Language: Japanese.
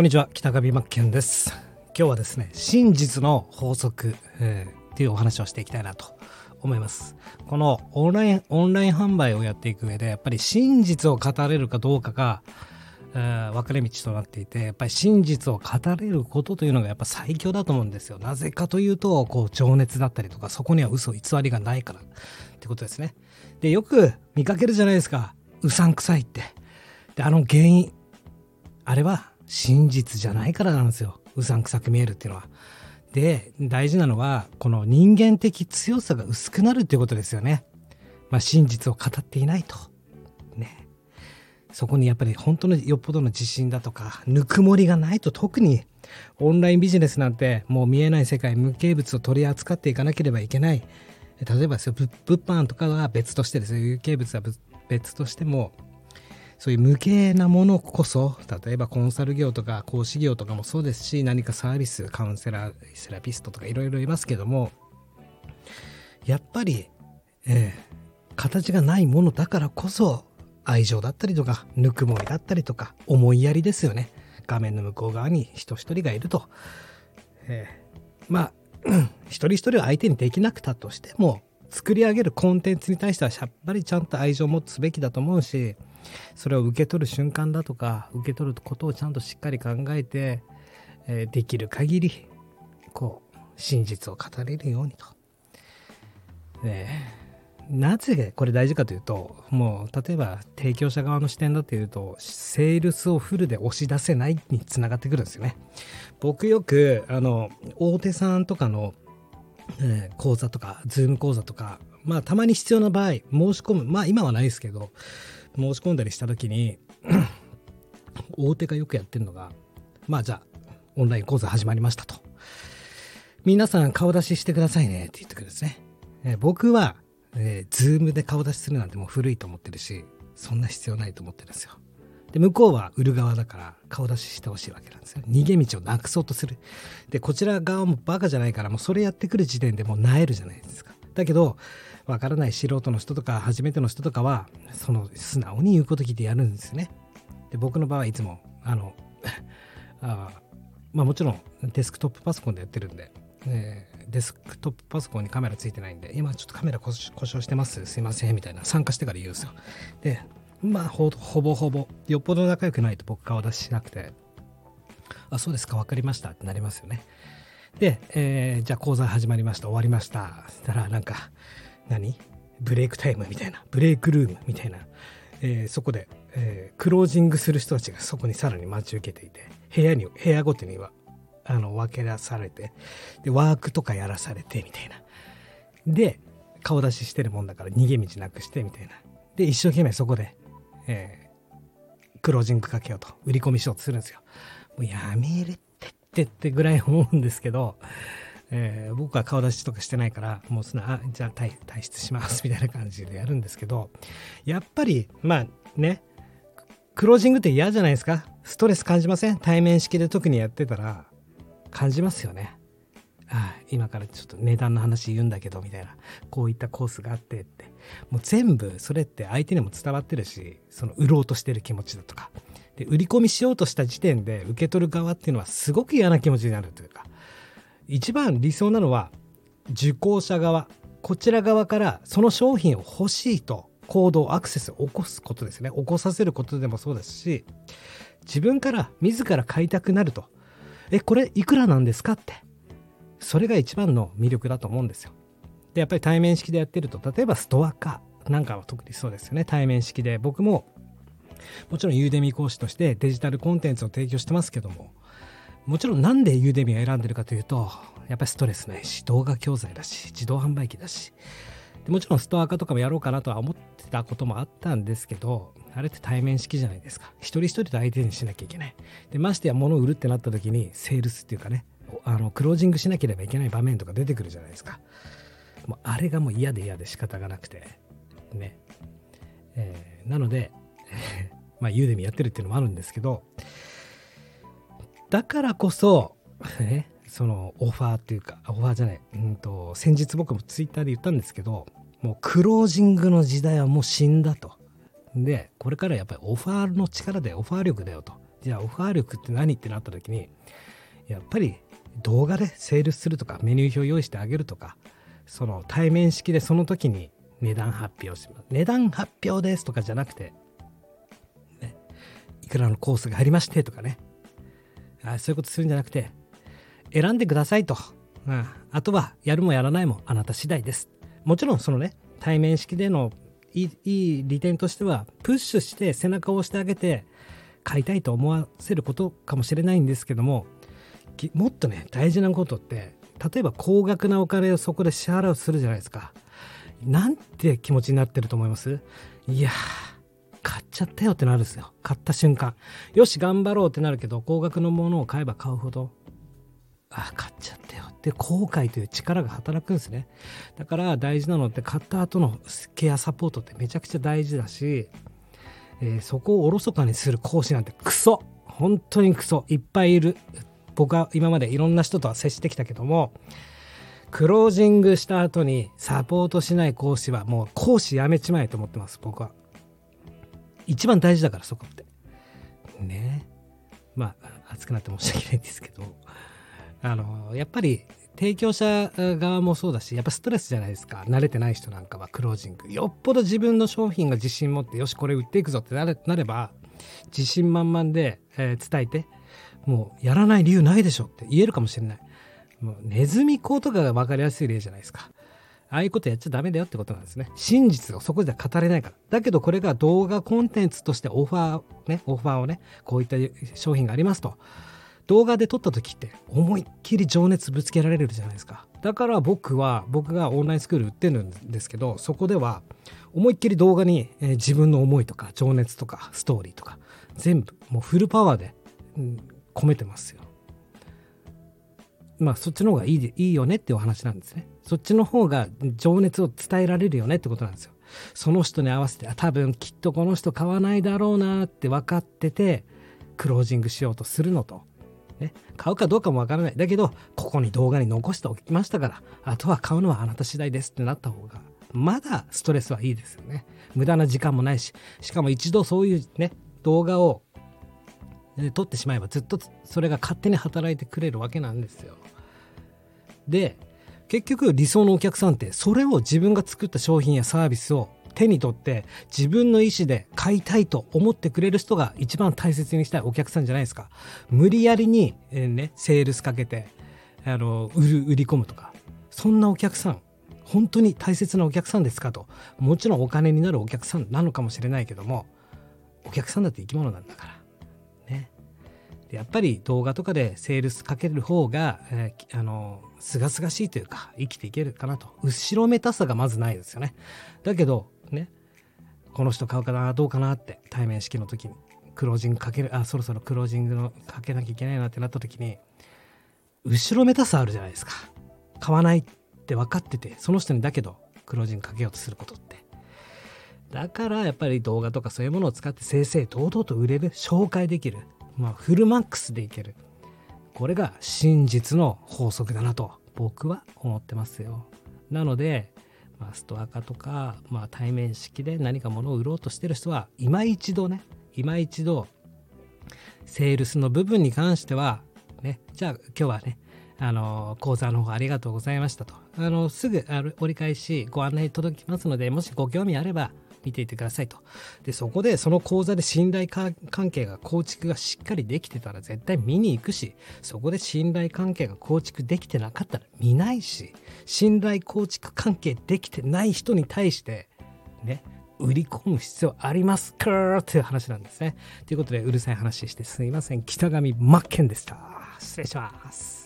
こんにちは北上真剣です。今日はですね真実の法則、えー、っていうお話をしていきたいなと思います。このオンラインオンライン販売をやっていく上でやっぱり真実を語れるかどうかが、えー、分かれ道となっていてやっぱり真実を語れることというのがやっぱ最強だと思うんですよ。なぜかというとこう情熱だったりとかそこには嘘偽りがないからってことですね。でよく見かけるじゃないですか。うさんくさいって。であの原因あれは真実じゃないからなんですようさんくさく見えるっていうのは。で大事なのはこの人間的強さが薄くなるっていうことですよね。まあ、真実を語っていないと。ね。そこにやっぱり本当のよっぽどの自信だとかぬくもりがないと特にオンラインビジネスなんてもう見えない世界無形物を取り扱っていかなければいけない。例えばですよ物販とかは別としてですね有形物は別としてもそういう無形なものこそ例えばコンサル業とか講師業とかもそうですし何かサービスカウンセラーセラピストとかいろいろいますけどもやっぱり、えー、形がないものだからこそ愛情だったりとかぬくもりだったりとか思いやりですよね。画面の向こう側に人一人がいると、えー、まあ一人一人は相手にできなくたとしても作り上げるコンテンツに対してはやっぱりちゃんと愛情を持つべきだと思うしそれを受け取る瞬間だとか受け取ることをちゃんとしっかり考えて、えー、できる限りこう真実を語れるようにと。えなぜこれ大事かというともう例えば提供者側の視点だというとセールスをフルで押し出せないにつながってくるんですよね。僕よくあの大手さんとかの、え、講座とかズーム講座とかまあたまに必要な場合申し込む。まあ今はないですけど申し込んだりした時に 大手がよくやってるのがまあじゃあオンライン講座始まりましたと。皆さん顔出ししてくださいねって言ってくるんですね、え、僕は、えー、ズームで顔出しするなんてもう古いと思ってるしそんな必要ないと思ってるんですよ。で向こうは売る側だから顔出ししてほしいわけなんですよ。逃げ道をなくそうとする。でこちら側もバカじゃないからもうそれやってくる時点でもうなえるじゃないですか。だけどわからない素人の人とか初めての人とかはその素直に言うこと聞いてやるんですよね。で僕の場合はいつもあの あまあもちろんデスクトップパソコンでやってるんで、えー、デスクトップパソコンにカメラついてないんで今ちょっとカメラ故障してます。すいません。みたいな。参加してから言うんですよ。でまあほぼほぼ。よっぽど仲良くないと僕顔出ししなくて。あそうですか。分かりました。ってなりますよね。で、えー、じゃあ講座始まりました。終わりました。そしたらなんか何？ブレイクタイムみたいな。ブレイクルームみたいな、えー、そこで、えー、クロージングする人たちがそこにさらに待ち受けていて部屋に部屋ごとにはあの分け出されてでワークとかやらされてみたいな。で顔出ししてるもんだから逃げ道なくしてみたいな。で一生懸命そこで、えー、クロージングかけようと。売り込みしようとするんですよ。もうやめれってってってぐらい思うんですけどえー、僕は顔出しとかしてないからもうそのあじゃあ退退出しますみたいな感じでやるんですけどやっぱりまあねクロージングって嫌じゃないですか。ストレス感じません？対面式で特にやってたら感じますよね。ああ今からちょっと値段の話言うんだけどみたいな。こういったコースがあってって。もう全部それって相手にも伝わってるしその売ろうとしてる気持ちだとか。で売り込みしようとした時点で受け取る側っていうのはすごく嫌な気持ちになるというか。一番理想なのは受講者側。こちら側からその商品を欲しいと行動アクセスを起こすことですね。起こさせることでもそうですし自分から自ら買いたくなると。えこれいくらなんですかって。それが一番の魅力だと思うんですよ。でやっぱり対面式でやってると例えばストア化なんかは特にそうですよね。対面式で。僕ももちろんユーデミ講師としてデジタルコンテンツを提供してますけどももちろんなんでユーデミを選んでるかというとやっぱりストレスないし動画教材だし自動販売機だし。でもちろんストア化とかもやろうかなとは思ってたこともあったんですけどあれって対面式じゃないですか。一人一人と相手にしなきゃいけない。でましてや物を売るってなった時にセールスっていうかねあのクロージングしなければいけない場面とか出てくるじゃないですかもうあれがもう嫌で嫌で仕方がなくてね、えー、なので まあユーデミやってるっていうのもあるんですけどだからこそ、ね、そのオファーっていうか、オファーじゃない、うんと、先日僕もツイッターで言ったんですけど、もうクロージングの時代はもう死んだと。で、これからやっぱりオファーの力で、オファー力だよと。じゃあオファー力って何ってなった時にやっぱり動画でセールスするとかメニュー表用意してあげるとかその対面式でその時に値段発表します。値段発表ですとかじゃなくて、ね、いくらのコースがありましてとかね。あそういうことするんじゃなくて選んでくださいと、うん、あとはやるもやらないもあなた次第です。もちろんそのね対面式でのいいいい利点としてはプッシュして背中を押してあげて買いたいと思わせることかもしれないんですけどももっとね大事なことって例えば高額なお金をそこで支払うするじゃないですか。なんて気持ちになってると思います？いや買っちゃったよってなるんですよ。買った瞬間。よし頑張ろうってなるけど高額のものを買えば買うほどあ買っちゃったよって後悔という力が働くんですね。だから大事なのって買った後のケアサポートってめちゃくちゃ大事だし、えー、そこをおろそかにする講師なんてクソ。本当にクソ。いっぱいいる。僕は今までいろんな人とは接してきたけどもクロージングした後にサポートしない講師はもう講師やめちまえと思ってます僕は。一番大事だからそこって。ね。まあ熱くなって申し訳ないんですけど。あのやっぱり提供者側もそうだしやっぱストレスじゃないですか。慣れてない人なんかはクロージング。よっぽど自分の商品が自信持ってよしこれ売っていくぞってなれば自信満々で、えー、伝えてもうやらない理由ないでしょって言えるかもしれないもうネズミ講とかが分かりやすい例じゃないですかああいうことやっちゃダメだよってことなんですね。真実をそこでは語れないから。だけどこれが動画コンテンツとしてオファー、ね、オファーをね、こういった商品がありますと。動画で撮った時って思いっきり情熱ぶつけられるじゃないですか。だから僕は、僕がオンラインスクール売ってるんですけど、そこでは思いっきり動画に、え自分の思いとか情熱とかストーリーとか全部もうフルパワーで、込めてますよ。まあそっちの方がいいでいいよねっていうお話なんですね。そっちの方が情熱を伝えられるよねってことなんですよ。その人に合わせて多分きっとこの人買わないだろうなって分かっててクロージングしようとするのと、ね、買うかどうかも分からないだけどここに動画に残しておきましたからあとは買うのはあなた次第ですってなった方がまだストレスはいいですよね無駄な時間もないししかも一度そういうね動画を撮ってしまえばずっとそれが勝手に働いてくれるわけなんですよ。で結局理想のお客さんってそれを自分が作った商品やサービスを手に取って自分の意思で買いたいと思ってくれる人が一番大切にしたいお客さんじゃないですか。無理やりに、えー、ね、セールスかけてあの売る売り込むとか。そんなお客さん本当に大切なお客さんですかと。もちろんお金になるお客さんなのかもしれないけどもお客さんだって生き物なんだから。やっぱり動画とかでセールスかける方が、えー、あのすがすがしいというか生きていけるかなと。後ろめたさがまずないですよね。だけどねこの人買うかなどうかなって対面式の時にクロージングかけるあそろそろクロージングのかけなきゃいけないなってなった時に後ろめたさあるじゃないですか。買わないって分かっててその人にだけどクロージングかけようとすることって。だからやっぱり動画とかそういうものを使って正々堂々と売れる紹介できる。まあ、フルマックスでいける。これが真実の法則だなと僕は思ってますよ。なので、まあ、ストア化とか、まあ、対面式で何か物を売ろうとしてる人は今一度ね今一度セールスの部分に関してはねじゃあ今日はねあの講座の方ありがとうございましたと。あのすぐ折り返しご案内届きますのでもしご興味あれば見ていてくださいと。で、そこでその講座で信頼関係が構築がしっかりできてたら絶対見に行くし、そこで信頼関係が構築できてなかったら見ないし、信頼構築関係できてない人に対して、ね、売り込む必要ありますかっていう話なんですね。ということで、うるさい話してすいません。北上真剣でした。失礼します。